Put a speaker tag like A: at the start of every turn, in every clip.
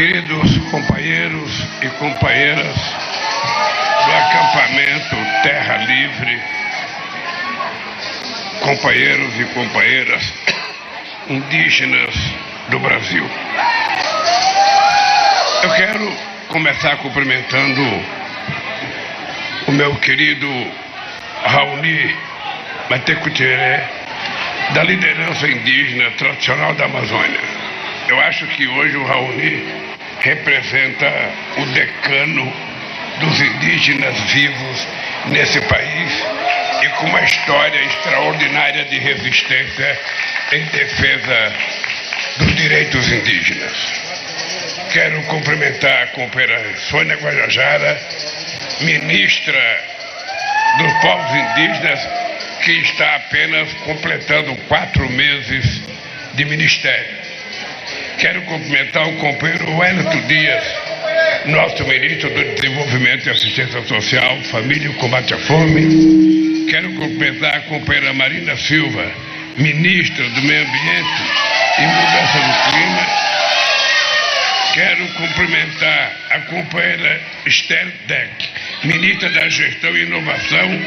A: queridos companheiros e companheiras do acampamento Terra Livre, companheiros e companheiras indígenas do Brasil. Eu quero começar cumprimentando o meu querido Raoni Matecutiré, da liderança indígena tradicional da Amazônia. Eu acho que hoje o Raoni representa o decano dos indígenas vivos nesse país e com uma história extraordinária de resistência em defesa dos direitos indígenas. Quero cumprimentar a companheira Sônia Guajajara, ministra dos povos indígenas, que está apenas completando quatro meses de ministério. Quero cumprimentar o companheiro Wellington Dias, nosso ministro do Desenvolvimento e Assistência Social, Família e Combate à Fome. Quero cumprimentar a companheira Marina Silva, ministra do Meio Ambiente e Mudança do Clima Quero cumprimentar a companheira Esther Deck, ministra da Gestão e Inovação.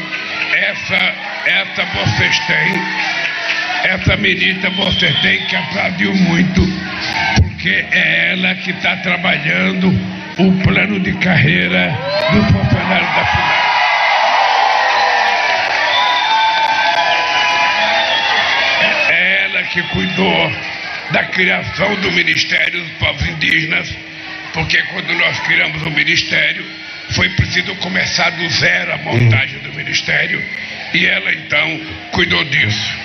A: Essa, essa vocês têm, essa ministra vocês têm que aplaudir muito, porque é ela que está trabalhando o plano de carreira do funcionário da FUNAI. É ela que cuidou da criação do Ministério dos Povos Indígenas, porque quando nós criamos o Ministério, foi preciso começar do zero a montagem do Ministério e ela então cuidou disso.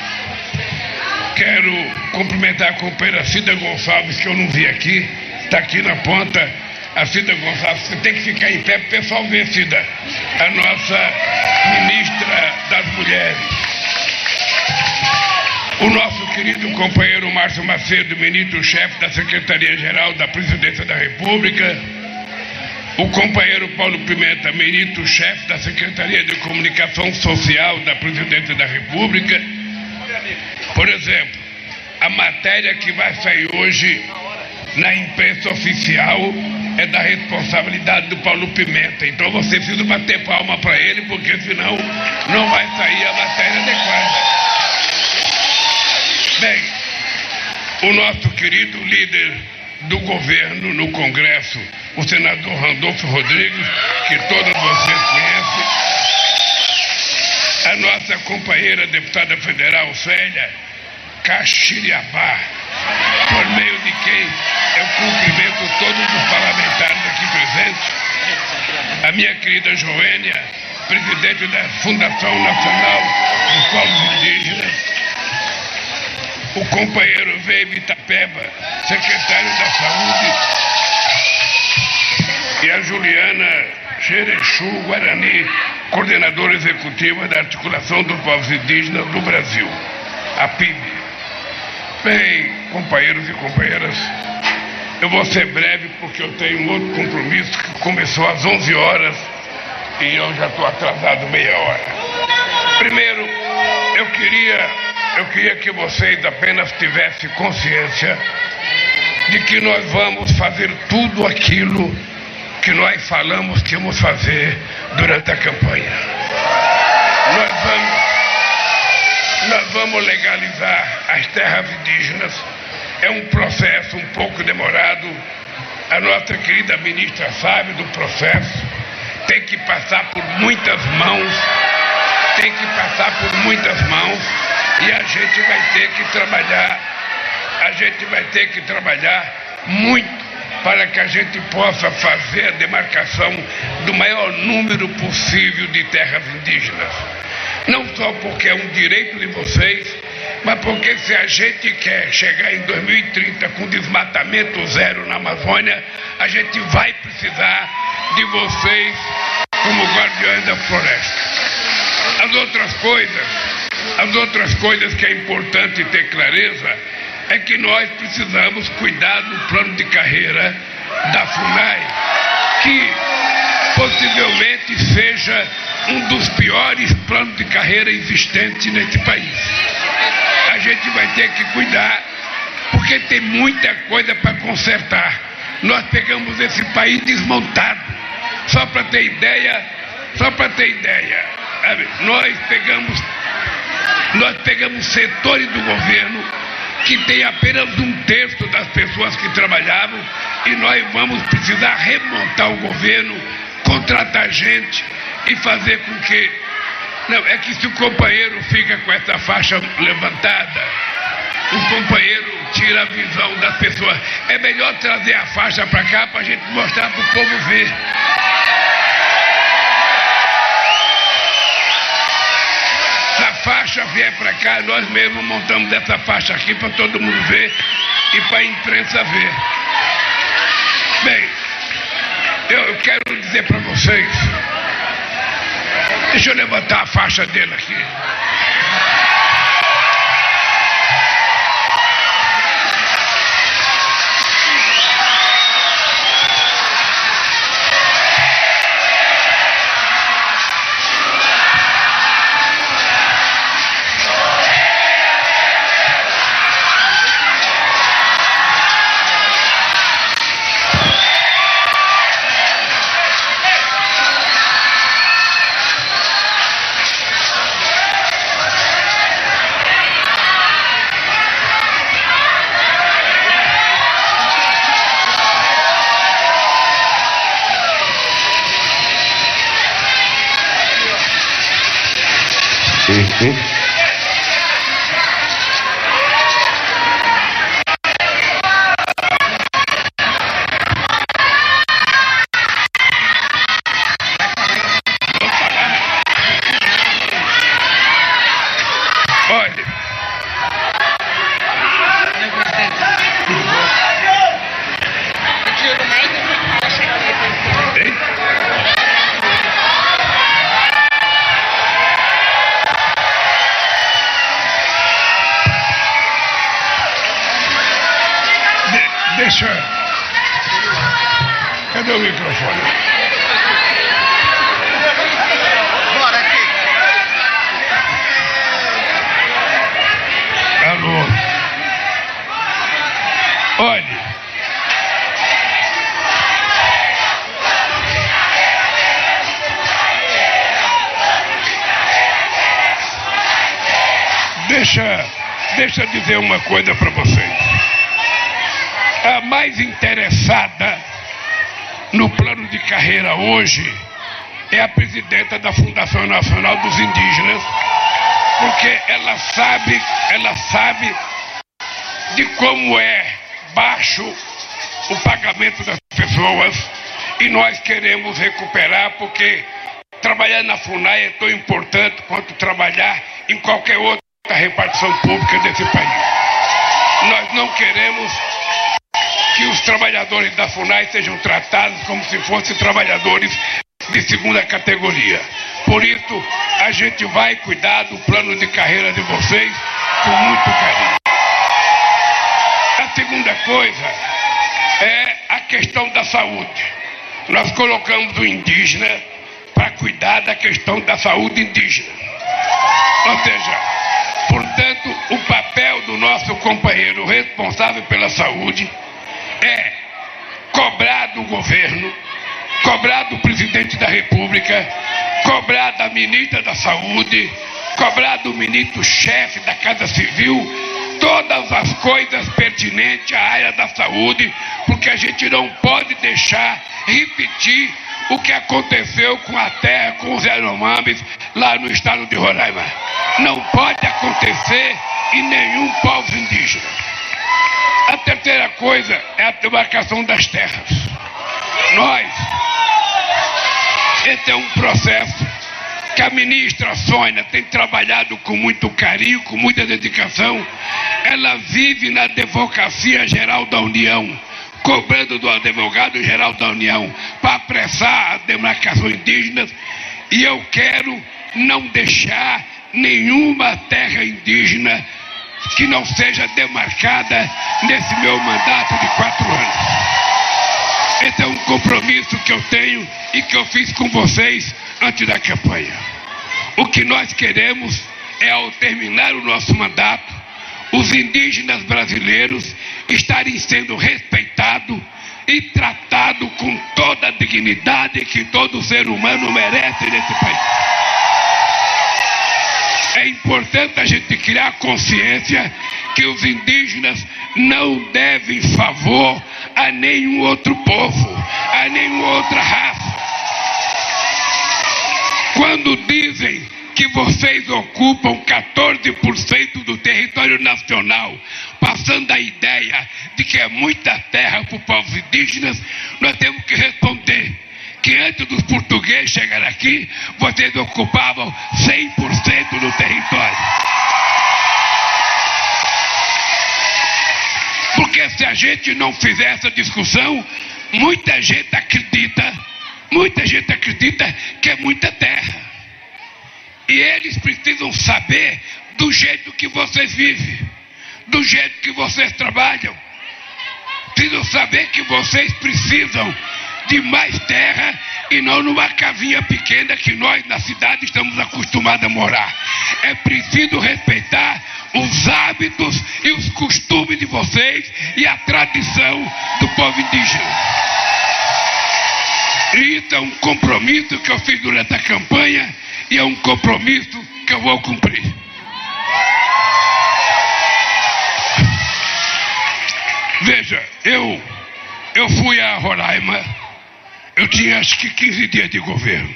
A: Quero cumprimentar a companheira Cida Gonçalves, que eu não vi aqui, está aqui na ponta. A Cida Gonçalves, você tem que ficar em pé para o pessoal ver, Cida, a nossa ministra das Mulheres. O nosso querido companheiro Márcio Macedo, ministro-chefe da Secretaria-Geral da Presidência da República. O companheiro Paulo Pimenta, ministro-chefe da Secretaria de Comunicação Social da Presidência da República. Por exemplo, a matéria que vai sair hoje na imprensa oficial é da responsabilidade do Paulo Pimenta. Então você precisa bater palma para ele, porque senão não vai sair a matéria adequada. Bem, o nosso querido líder do governo no Congresso, o senador Randolfo Rodrigues, que todos vocês conhecem, nossa companheira deputada federal Célia Caxiriabá, por meio de quem eu cumprimento todos os parlamentares aqui presentes, a minha querida Joênia, presidente da Fundação Nacional dos Povos Indígenas, o companheiro Veio Itapeba, secretário da Saúde, e a Juliana Xerechu Guarani, coordenadora executiva da Articulação dos Povos Indígenas do Brasil, a PIB. Bem, companheiros e companheiras, eu vou ser breve porque eu tenho um outro compromisso que começou às 11 horas e eu já estou atrasado meia hora. Primeiro, eu queria eu queria que vocês apenas tivessem consciência de que nós vamos fazer tudo aquilo que nós falamos que íamos fazer durante a campanha. Nós vamos, nós vamos legalizar as terras indígenas. É um processo um pouco demorado. A nossa querida ministra sabe do processo. Tem que passar por muitas mãos. Tem que passar por muitas mãos e a gente vai ter que trabalhar, a gente vai ter que trabalhar muito para que a gente possa fazer a demarcação do maior número possível de terras indígenas. Não só porque é um direito de vocês, mas porque se a gente quer chegar em 2030 com desmatamento zero na Amazônia, a gente vai precisar de vocês como guardiões da floresta. As outras coisas as outras coisas que é importante ter clareza é que nós precisamos cuidar do plano de carreira da FUNAI, que possivelmente seja um dos piores planos de carreira existentes nesse país. A gente vai ter que cuidar, porque tem muita coisa para consertar. nós pegamos esse país desmontado. Só para ter ideia, só para ter ideia, nós pegamos, nós pegamos setores do governo que tem apenas um terço das pessoas que trabalhavam e nós vamos precisar remontar o governo, contratar gente e fazer com que. Não, é que se o companheiro fica com essa faixa levantada, o companheiro tira a visão das pessoas. É melhor trazer a faixa para cá para a gente mostrar para o povo ver. Faixa vier para cá, nós mesmos montamos essa faixa aqui para todo mundo ver e para a imprensa ver. Bem, eu, eu quero dizer para vocês. Deixa eu levantar a faixa dele aqui. Hmm? Deixa eu dizer uma coisa para vocês. A mais interessada no plano de carreira hoje é a presidenta da Fundação Nacional dos Indígenas, porque ela sabe, ela sabe de como é baixo o pagamento das pessoas e nós queremos recuperar porque trabalhar na FUNAI é tão importante quanto trabalhar em qualquer outro da repartição pública desse país. Nós não queremos que os trabalhadores da FUNAI sejam tratados como se fossem trabalhadores de segunda categoria. Por isso, a gente vai cuidar do plano de carreira de vocês com muito carinho. A segunda coisa é a questão da saúde. Nós colocamos o indígena para cuidar da questão da saúde indígena. Ou seja, Portanto, o papel do nosso companheiro responsável pela saúde é cobrar do governo, cobrar do presidente da República, cobrar da ministra da Saúde, cobrar do ministro-chefe da Casa Civil todas as coisas pertinentes à área da saúde, porque a gente não pode deixar repetir o que aconteceu com a terra, com os Yanomamis, lá no estado de Roraima. Não pode acontecer em nenhum povo indígena. A terceira coisa é a demarcação das terras. Nós, esse é um processo que a ministra Sônia tem trabalhado com muito carinho, com muita dedicação. Ela vive na Advocacia Geral da União cobrando do advogado-geral da União para apressar as demarcações indígenas e eu quero não deixar nenhuma terra indígena que não seja demarcada nesse meu mandato de quatro anos. Esse é um compromisso que eu tenho e que eu fiz com vocês antes da campanha. O que nós queremos é, ao terminar o nosso mandato, os indígenas brasileiros estarem sendo respeitados e tratado com toda a dignidade que todo ser humano merece nesse país. É importante a gente criar consciência que os indígenas não devem favor a nenhum outro povo, a nenhuma outra raça. Quando dizem que vocês ocupam 14% do território nacional, passando a ideia de que é muita terra para os povos indígenas, nós temos que responder que antes dos portugueses chegarem aqui, vocês ocupavam 100% do território. Porque se a gente não fizer essa discussão, muita gente acredita, muita gente acredita que é muita terra. E eles precisam saber do jeito que vocês vivem, do jeito que vocês trabalham. Precisam saber que vocês precisam de mais terra e não numa casinha pequena que nós na cidade estamos acostumados a morar. É preciso respeitar os hábitos e os costumes de vocês e a tradição do povo indígena. Isso é um compromisso que eu fiz durante a campanha e é um compromisso que eu vou cumprir. Veja, eu, eu fui a Roraima, eu tinha acho que 15 dias de governo.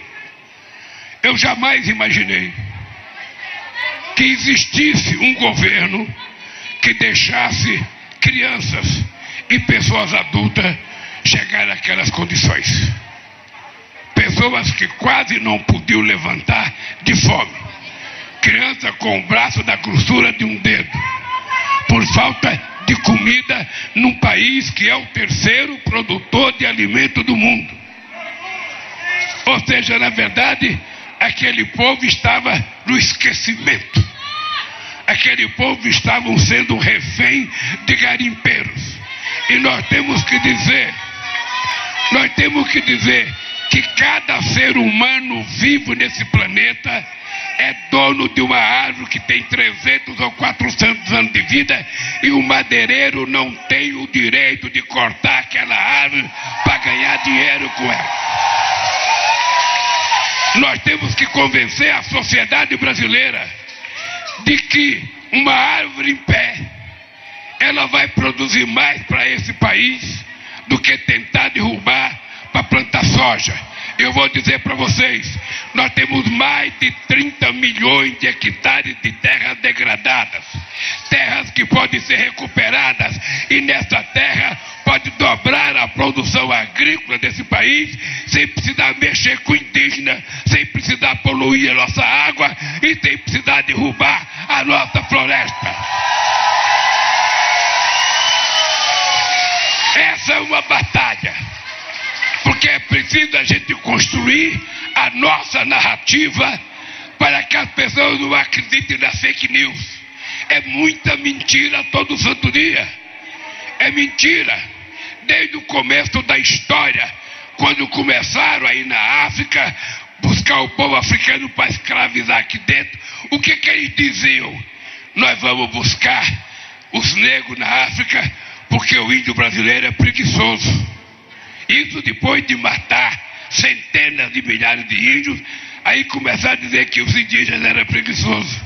A: Eu jamais imaginei que existisse um governo que deixasse crianças e pessoas adultas chegar àquelas condições. Pessoas que quase não podiam levantar de fome. Criança com o braço da grossura de um dedo. Por falta de comida num país que é o terceiro produtor de alimento do mundo. Ou seja, na verdade, aquele povo estava no esquecimento. Aquele povo estava sendo refém de garimpeiros. E nós temos que dizer, nós temos que dizer que cada ser humano vivo nesse planeta é dono de uma árvore que tem 300 ou 400 anos de vida e o madeireiro não tem o direito de cortar aquela árvore para ganhar dinheiro com ela. Nós temos que convencer a sociedade brasileira de que uma árvore em pé ela vai produzir mais para esse país do que tentar derrubar para plantar soja. Eu vou dizer para vocês, nós temos mais de 30 milhões de hectares de terras degradadas, terras que podem ser recuperadas e nessa terra pode dobrar a produção agrícola desse país sem precisar mexer com indígena, sem precisar poluir a nossa água e sem precisar derrubar nossa floresta. Essa é uma batalha porque é preciso a gente construir a nossa narrativa para que as pessoas não acreditem nas fake news. É muita mentira todo santo dia. É mentira. Desde o começo da história, quando começaram aí na África, buscar o povo africano para escravizar aqui dentro, o que, que eles diziam? Nós vamos buscar os negros na África porque o índio brasileiro é preguiçoso. Isso depois de matar centenas de milhares de índios, aí começar a dizer que os indígenas eram preguiçosos.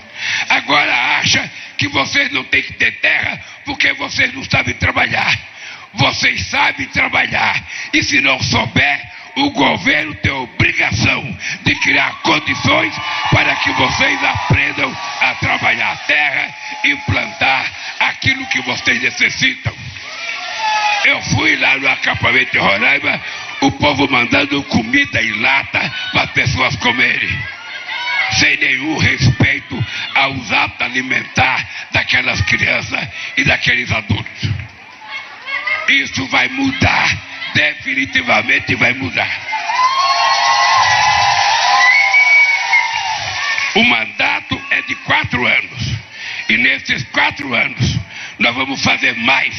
A: Agora acha que vocês não têm que ter terra porque vocês não sabem trabalhar. Vocês sabem trabalhar. E se não souber, o governo tem a obrigação de criar condições para que vocês aprendam a trabalhar a terra e plantar aquilo que vocês necessitam. Eu fui lá no acampamento de Roraima, o povo mandando comida em lata para as pessoas comerem. Sem nenhum respeito aos hábitos alimentares daquelas crianças e daqueles adultos. Isso vai mudar, definitivamente vai mudar. O mandato é de quatro anos. E nesses quatro anos, nós vamos fazer mais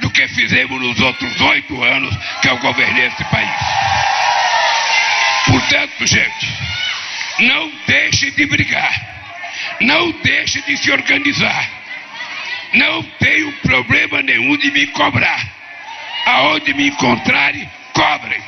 A: do que fizemos nos outros oito anos que eu governei esse país. Portanto, gente, não deixe de brigar. Não deixe de se organizar. Não tenho problema nenhum de me cobrar. Aonde me encontrarem, cobrem.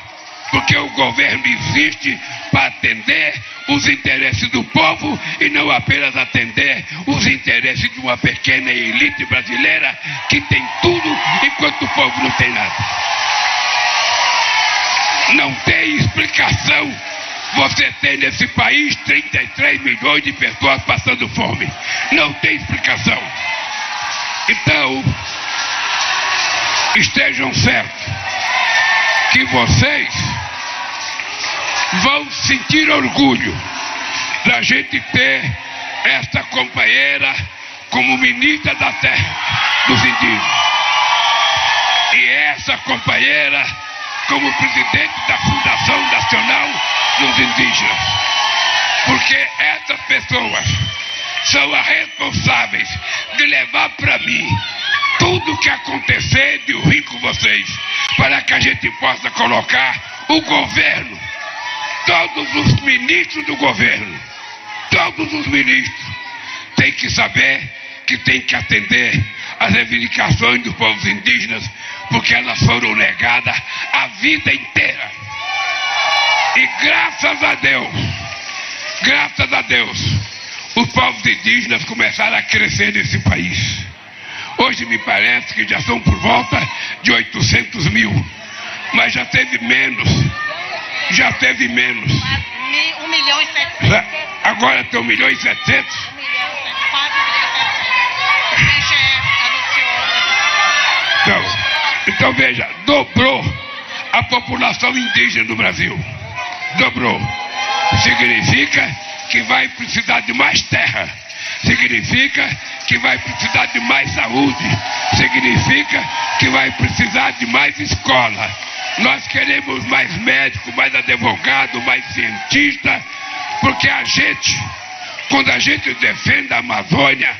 A: Porque o governo existe para atender os interesses do povo e não apenas atender os interesses de uma pequena elite brasileira que tem tudo enquanto o povo não tem nada. Não tem explicação você tem nesse país 33 milhões de pessoas passando fome. Não tem explicação. Então, estejam certos que vocês vão sentir orgulho da gente ter esta companheira como ministra da terra dos indígenas. E essa companheira como presidente da Fundação Nacional dos Indígenas. Porque essas pessoas são as responsáveis de levar para mim tudo que acontecer de ruim com vocês, para que a gente possa colocar o governo, todos os ministros do governo, todos os ministros têm que saber que tem que atender às reivindicações dos povos indígenas, porque elas foram negadas a vida inteira. E graças a Deus, graças a Deus, os povos indígenas começaram a crescer nesse país. Hoje me parece que já são por volta de 800 mil, mas já teve menos. Já teve menos.
B: Um milhão e setecentos.
A: Agora tem um milhão e setecentos.
B: Um milhão e.
A: Então, então veja, dobrou a população indígena do Brasil. Dobrou. Significa que vai precisar de mais terra. Significa que vai precisar de mais saúde. Significa que vai precisar de mais escola. Nós queremos mais médico, mais advogado, mais cientista, porque a gente, quando a gente defende a Amazônia,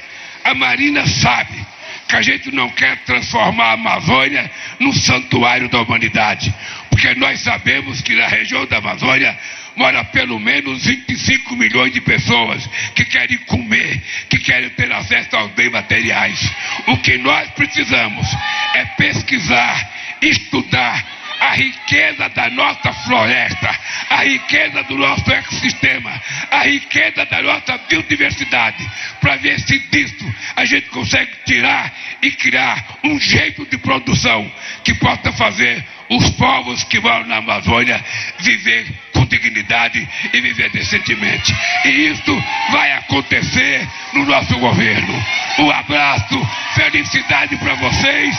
A: a Marina sabe que a gente não quer transformar a Amazônia num santuário da humanidade, porque nós sabemos que na região da Amazônia mora pelo menos 25 milhões de pessoas que querem comer, que querem ter acesso aos bens materiais. O que nós precisamos é pesquisar, estudar a riqueza da nossa floresta, a riqueza do nosso ecossistema, a riqueza da nossa biodiversidade, para ver se disso a gente consegue tirar e criar um jeito de produção que possa fazer os povos que moram na Amazônia viver com dignidade e viver decentemente. E isso vai acontecer no nosso governo. Um abraço, felicidade para vocês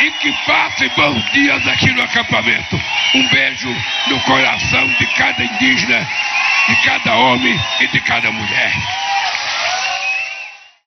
A: e que passem bons dias aqui no acampamento. Um beijo no coração de cada indígena, de cada homem e de cada mulher.